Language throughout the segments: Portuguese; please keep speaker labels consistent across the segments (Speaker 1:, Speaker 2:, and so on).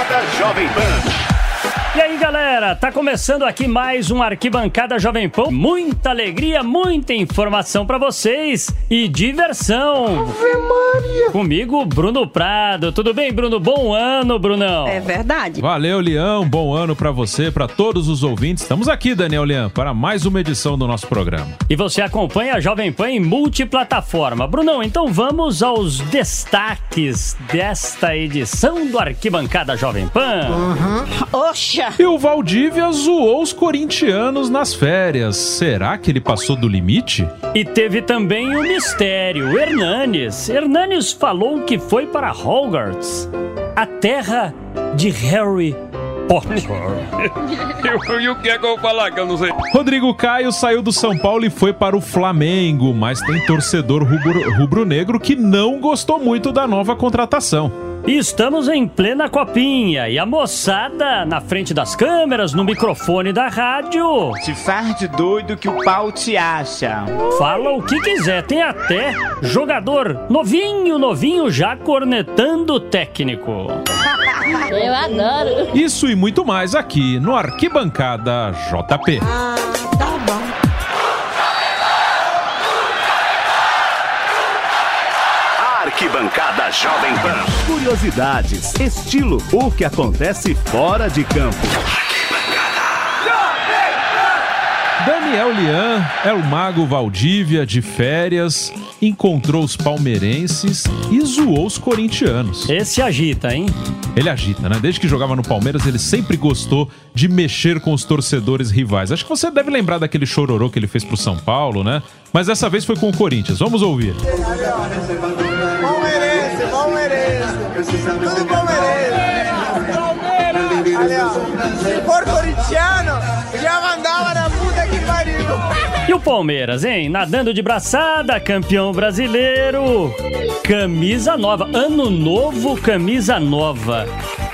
Speaker 1: Arquibancada Jovem Pan.
Speaker 2: E aí, galera, tá começando aqui mais um Arquibancada Jovem Pan. Muita alegria, muita informação para vocês e diversão.
Speaker 3: Ave Maria.
Speaker 2: Comigo, Bruno Prado. Tudo bem, Bruno? Bom ano, Brunão.
Speaker 3: É verdade.
Speaker 4: Valeu, Leão. Bom ano para você, para todos os ouvintes. Estamos aqui, Daniel Leão, para mais uma edição do nosso programa.
Speaker 2: E você acompanha a Jovem Pan em multiplataforma. Brunão, então vamos aos destaques desta edição do Arquibancada Jovem Pan.
Speaker 3: Uhum. Oxa!
Speaker 4: E o Valdívia zoou os corintianos nas férias. Será que ele passou do limite?
Speaker 2: E teve também o mistério, Hernanes. Hernanes falou que foi para Hogwarts, a terra de Harry Potter.
Speaker 5: E o que é que eu vou falar que eu não sei?
Speaker 4: Rodrigo Caio saiu do São Paulo e foi para o Flamengo, mas tem torcedor rubro- rubro-negro que não gostou muito da nova contratação.
Speaker 2: E estamos em plena copinha e a moçada na frente das câmeras, no microfone da rádio,
Speaker 6: Te faz de doido que o pau te acha.
Speaker 2: fala o que quiser. Tem até jogador novinho, novinho já cornetando o técnico.
Speaker 7: Eu adoro.
Speaker 4: Isso e muito mais aqui no Arquibancada JP.
Speaker 3: Ah,
Speaker 1: Jovem Pan. Curiosidades, estilo, o que acontece fora de campo.
Speaker 4: Daniel Lian é o mago Valdívia de férias, encontrou os palmeirenses e zoou os corintianos.
Speaker 2: Esse agita, hein?
Speaker 4: Ele agita, né? Desde que jogava no Palmeiras, ele sempre gostou de mexer com os torcedores rivais. Acho que você deve lembrar daquele chororô que ele fez pro São Paulo, né? Mas dessa vez foi com o Corinthians. Vamos ouvir.
Speaker 8: Palmeirense. Tudo palmeirense. Palmeiras. Ali, ó. Se for corintiano, já mandava na puta que pariu.
Speaker 2: E o Palmeiras, hein? Nadando de braçada, campeão brasileiro. Camisa nova. Ano novo, camisa nova.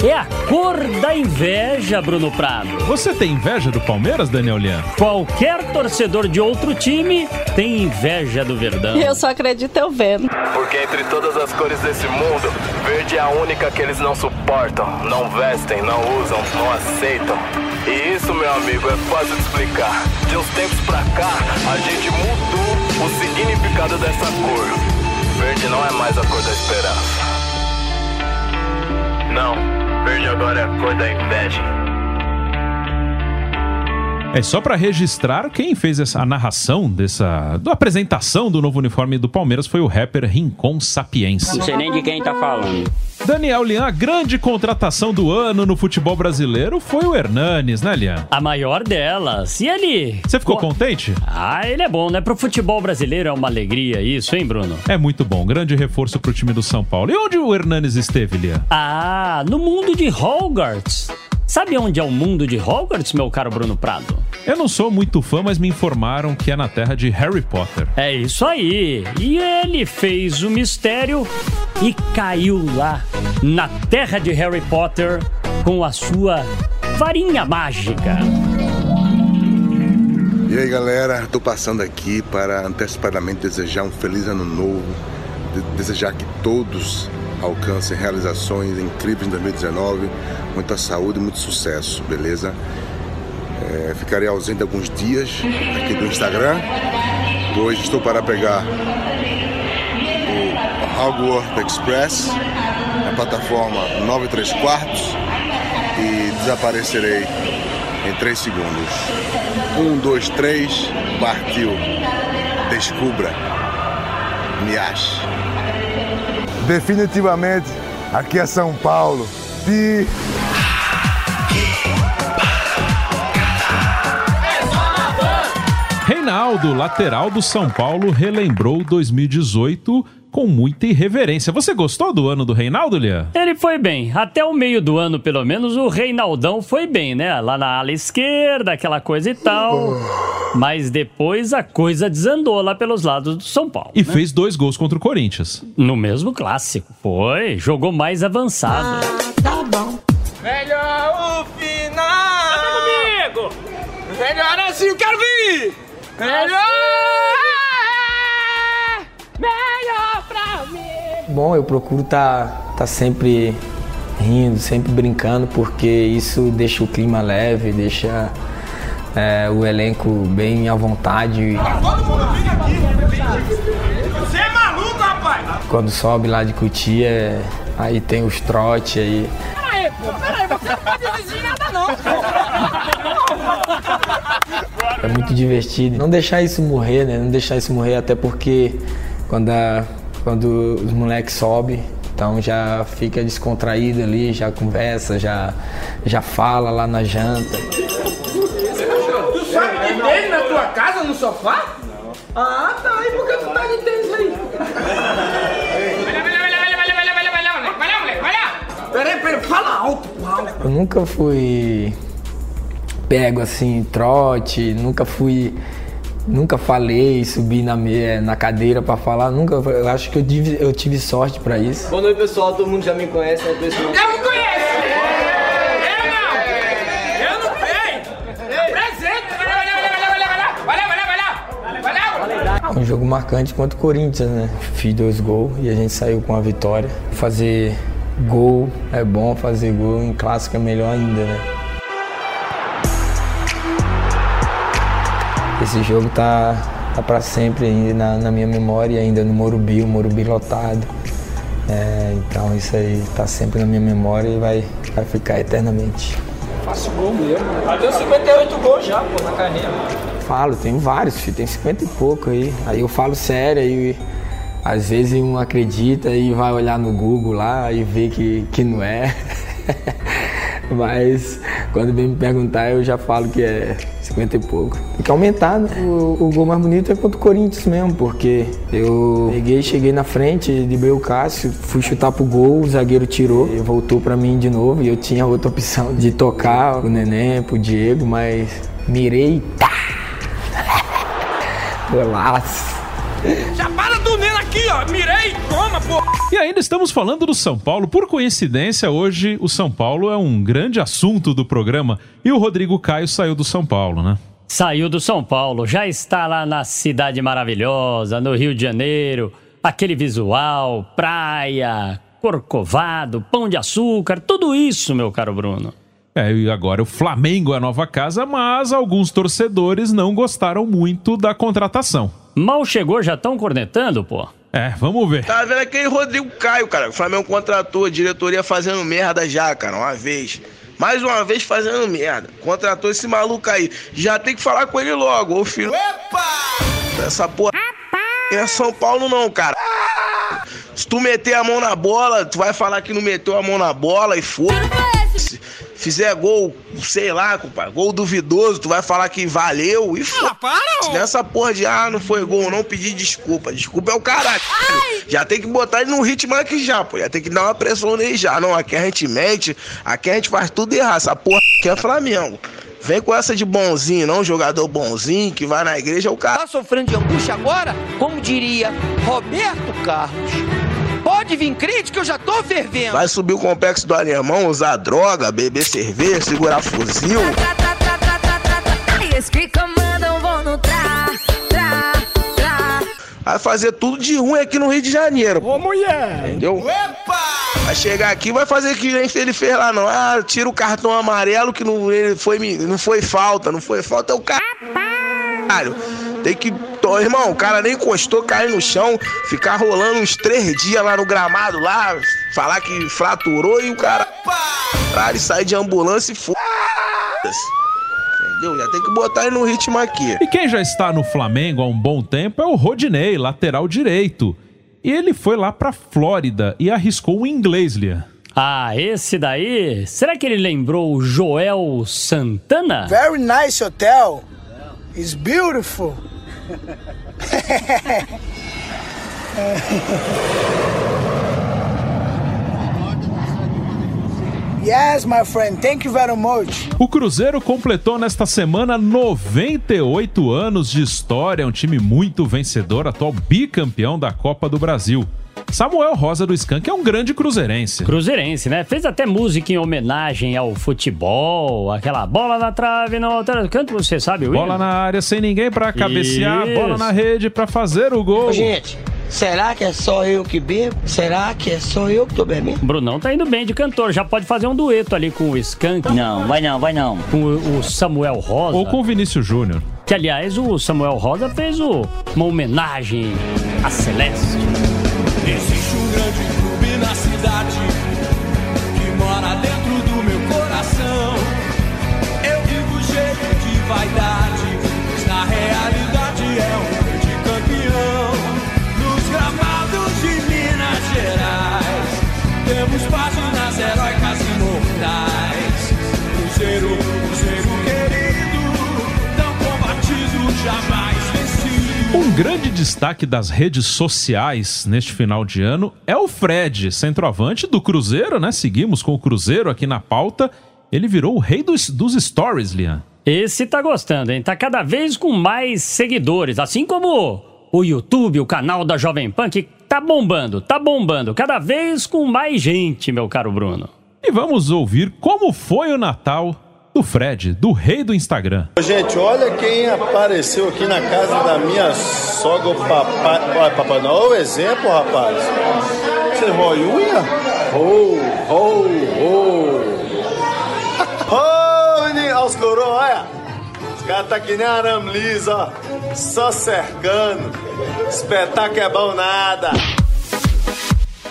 Speaker 2: É a cor da inveja, Bruno Prado.
Speaker 4: Você tem inveja do Palmeiras, Daniel Lian?
Speaker 2: Qualquer torcedor de outro time tem inveja do Verdão.
Speaker 3: Eu só acredito eu vendo.
Speaker 5: Porque entre todas as cores desse mundo, verde é a única que eles não suportam, não vestem, não usam, não aceitam. E isso, meu amigo, é fácil de explicar. De uns tempos pra cá, a gente mudou o significado dessa cor. Verde não é mais a cor da esperança. Não, verde agora é a cor da inveja.
Speaker 4: É só pra registrar quem fez essa a narração dessa da apresentação do novo uniforme do Palmeiras foi o rapper Rincon Sapiense.
Speaker 6: Não sei nem de quem tá falando.
Speaker 4: Daniel Lian, a grande contratação do ano no futebol brasileiro foi o Hernanes, né, Lian?
Speaker 2: A maior delas. E ele?
Speaker 4: Você ficou contente?
Speaker 2: Ah, ele é bom, né? Pro futebol brasileiro é uma alegria isso, hein, Bruno?
Speaker 4: É muito bom, grande reforço pro time do São Paulo. E onde o Hernanes esteve, Lian?
Speaker 2: Ah, no mundo de Hogwarts. Sabe onde é o mundo de Hogwarts, meu caro Bruno Prado?
Speaker 4: Eu não sou muito fã, mas me informaram que é na terra de Harry Potter.
Speaker 2: É isso aí. E ele fez o mistério e caiu lá, na terra de Harry Potter, com a sua varinha mágica.
Speaker 9: E aí galera, tô passando aqui para antecipadamente desejar um feliz ano novo, de- desejar que todos alcancem realizações incríveis em 2019, muita saúde e muito sucesso, beleza? É, ficarei ausente alguns dias aqui do Instagram, pois estou para pegar o Hogwarts Express, na plataforma 9 3 quartos, e desaparecerei em 3 segundos. Um, dois, três, partiu. Descubra. Me ache.
Speaker 10: Definitivamente, aqui é São Paulo. E
Speaker 4: Reinaldo, lateral do São Paulo, relembrou 2018 com muita irreverência. Você gostou do ano do Reinaldo, Lian?
Speaker 2: Ele foi bem. Até o meio do ano, pelo menos, o Reinaldão foi bem, né? Lá na ala esquerda, aquela coisa e tal. Mas depois a coisa desandou lá pelos lados do São Paulo.
Speaker 4: E
Speaker 2: né?
Speaker 4: fez dois gols contra o Corinthians.
Speaker 2: No mesmo clássico. Foi. Jogou mais avançado.
Speaker 3: Tá bom.
Speaker 8: Melhor o final. comigo. Melhor assim, eu quero vir. Melhor.
Speaker 11: Bom, eu procuro estar tá, tá sempre rindo, sempre brincando, porque isso deixa o clima leve, deixa é, o elenco bem à vontade.
Speaker 8: Todo mundo fica aqui. Você é maluco, rapaz?
Speaker 11: Quando sobe lá de Cutia, é- aí tem os trote aí.
Speaker 8: Peraí, pô, peraí, você não pode dizer nada não,
Speaker 11: É muito divertido. Não deixar isso morrer, né? Não deixar isso morrer, até porque quando, a- quando os moleques sobem, então já fica descontraído ali, já conversa, já, já fala lá na janta.
Speaker 8: Tu sabe de tênis na tua casa, no sofá? Não. Ah, tá. E por que tu tá de tênis aí? Peraí, peraí, fala alto, Paulo.
Speaker 11: Eu nunca fui pego assim, trote, nunca fui nunca falei, subi na, meia, na cadeira para falar, nunca. Eu acho que eu tive, eu tive sorte para isso.
Speaker 12: Boa noite, pessoal. Todo mundo já me conhece, né?
Speaker 8: conheço. Eu não conheço!
Speaker 11: Um jogo marcante contra o Corinthians, né? Fiz dois gols e a gente saiu com a vitória. Fazer gol é bom, fazer gol em clássico é melhor ainda, né? Esse jogo tá, tá para sempre ainda na, na minha memória, ainda no Morumbi, o Morumbi lotado. É, então isso aí tá sempre na minha memória e vai, vai ficar eternamente.
Speaker 12: Faço gol mesmo. Já deu 58 gols já, pô, na carreira.
Speaker 11: Falo, tenho vários, filho, tem 50 e pouco aí. Aí eu falo sério, aí às vezes um acredita e vai olhar no Google lá e vê que, que não é. Mas quando vem me perguntar eu já falo que é 50 e pouco. Tem que aumentar, né? O, o gol mais bonito é contra o Corinthians mesmo, porque eu peguei, cheguei na frente, driblei o Cássio, fui chutar pro gol, o zagueiro tirou e voltou pra mim de novo. E eu tinha outra opção de tocar pro Neném, pro Diego, mas mirei e tá! Golaço.
Speaker 8: Já para dormindo aqui, ó! Mirei, pô!
Speaker 4: E ainda estamos falando do São Paulo. Por coincidência, hoje o São Paulo é um grande assunto do programa e o Rodrigo Caio saiu do São Paulo, né?
Speaker 2: Saiu do São Paulo, já está lá na cidade maravilhosa, no Rio de Janeiro. Aquele visual, praia, corcovado, pão de açúcar, tudo isso, meu caro Bruno.
Speaker 4: É, e agora o Flamengo é a nova casa, mas alguns torcedores não gostaram muito da contratação.
Speaker 2: Mal chegou, já estão cornetando, pô?
Speaker 4: É, vamos ver.
Speaker 13: Tá vendo aquele Rodrigo Caio, cara? O Flamengo contratou, a diretoria fazendo merda já, cara, uma vez. Mais uma vez fazendo merda. Contratou esse maluco aí. Já tem que falar com ele logo, ô filho. Epa! Essa porra. É São Paulo, não, cara. Se tu meter a mão na bola, tu vai falar que não meteu a mão na bola e foda-se. Fizer gol, sei lá, compadre, gol duvidoso, tu vai falar que valeu e foda-se. Nessa porra de, ah, não foi gol, não pedi desculpa. Desculpa é o caralho. Já tem que botar ele no ritmo aqui já, pô. Já tem que dar uma pressão nele já. Não, aqui a gente mente, aqui a gente faz tudo errado. Essa porra aqui é Flamengo. Vem com essa de bonzinho, não jogador bonzinho que vai na igreja, é o cara.
Speaker 14: Tá sofrendo de angústia agora? Como diria Roberto Carlos. Pode vir crítica, que eu já tô fervendo.
Speaker 13: Vai subir o complexo do alemão, usar droga, beber cerveja, segurar fuzil.
Speaker 15: Eles que comandam vão no tra, tra, tra.
Speaker 13: Vai fazer tudo de ruim aqui no Rio de Janeiro. Ô,
Speaker 8: mulher!
Speaker 13: Entendeu? Vai chegar aqui e vai fazer que nem ele fez lá, não. Ah, tira o cartão amarelo que não, ele foi, não foi falta, não foi falta, é o caralho. Tem que. Tô, irmão, o cara nem encostou, cair no chão, ficar rolando uns três dias lá no gramado lá, falar que fraturou e o cara. Caralho, sai de ambulância e foda-se. Entendeu? Já tem que botar ele no ritmo aqui.
Speaker 4: E quem já está no Flamengo há um bom tempo é o Rodinei, lateral direito. E ele foi lá pra Flórida e arriscou o inglês, Lia.
Speaker 2: Ah, esse daí? Será que ele lembrou o Joel Santana?
Speaker 16: Very nice hotel. It's beautiful. yes, my friend. Thank you very much.
Speaker 4: O Cruzeiro completou nesta semana 98 anos de história, um time muito vencedor, atual bicampeão da Copa do Brasil. Samuel Rosa do Skank é um grande cruzeirense.
Speaker 2: Cruzeirense, né? Fez até música em homenagem ao futebol, aquela bola na trave, no outro canto, você sabe, William?
Speaker 4: Bola na área sem ninguém pra cabecear,
Speaker 2: Isso.
Speaker 4: bola na rede pra fazer o gol.
Speaker 14: Ô, gente, Será que é só eu que bebo? Será que é só eu que tô bebendo?
Speaker 2: Brunão tá indo bem de cantor, já pode fazer um dueto ali com o Skank.
Speaker 6: Não, vai não, vai não.
Speaker 2: Com o, o Samuel Rosa.
Speaker 4: Ou com o Vinícius Júnior.
Speaker 2: Que, aliás, o Samuel Rosa fez o, uma homenagem a Celeste.
Speaker 17: Existe um grande clube na cidade que mora dentro do meu coração. Eu vivo cheio de vaidade, grande
Speaker 4: destaque das redes sociais neste final de ano é o Fred, centroavante do Cruzeiro, né? Seguimos com o Cruzeiro aqui na pauta. Ele virou o rei dos, dos stories, Lian.
Speaker 2: Esse tá gostando, hein? Tá cada vez com mais seguidores, assim como o YouTube, o canal da Jovem Pan, que tá bombando, tá bombando, cada vez com mais gente, meu caro Bruno.
Speaker 4: E vamos ouvir como foi o Natal do Fred, do rei do Instagram.
Speaker 18: Gente, olha quem apareceu aqui na casa da minha sogra, o papai. Olha, papai, não é o exemplo, rapaz. Você rói unha? Ho, ho, ho. Ô, menino, olha os coroas, olha. Os caras tá que nem arame liso, ó. Só cercando. Espetáculo é bom nada.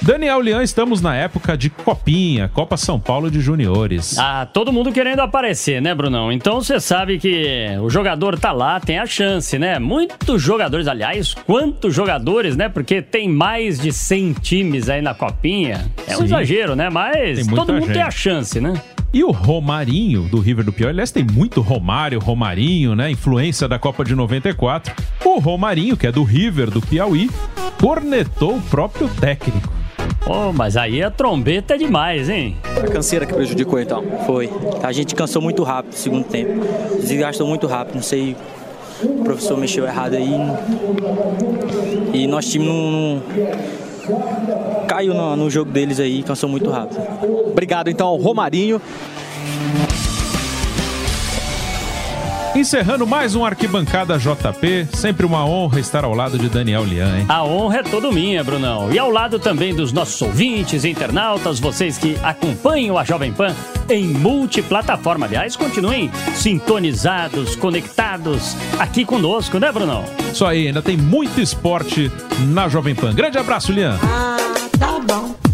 Speaker 4: Daniel Lian, estamos na época de Copinha, Copa São Paulo de Juniores.
Speaker 2: Ah, todo mundo querendo aparecer, né, Brunão? Então você sabe que o jogador tá lá, tem a chance, né? Muitos jogadores, aliás, quantos jogadores, né? Porque tem mais de 100 times aí na Copinha. É um
Speaker 4: Sim.
Speaker 2: exagero, né? Mas
Speaker 4: Tem
Speaker 2: todo mundo tem
Speaker 4: gente.
Speaker 2: a chance, né?
Speaker 4: E o Romarinho, do River do Piauí, aliás, tem muito Romário, Romarinho, né? Influência da Copa de 94. O Romarinho, que é do River do Piauí, cornetou o próprio técnico.
Speaker 2: Oh, mas aí a trombeta é demais, hein?
Speaker 19: A canseira que prejudicou então, foi. A gente cansou muito rápido no segundo tempo. Desgastou muito rápido, não sei. O professor mexeu errado aí. E nosso time não. não- caiu no, no jogo deles aí, cansou muito rápido.
Speaker 20: Obrigado então ao Romarinho.
Speaker 4: Encerrando mais um Arquibancada JP, sempre uma honra estar ao lado de Daniel Lian, hein?
Speaker 2: A honra é toda minha, Brunão. E ao lado também dos nossos ouvintes, internautas, vocês que acompanham a Jovem Pan em multiplataforma. Aliás, continuem sintonizados, conectados aqui conosco, né, Brunão?
Speaker 4: Isso aí, ainda tem muito esporte na Jovem Pan. Grande abraço, Lian.
Speaker 3: Ah, tá bom.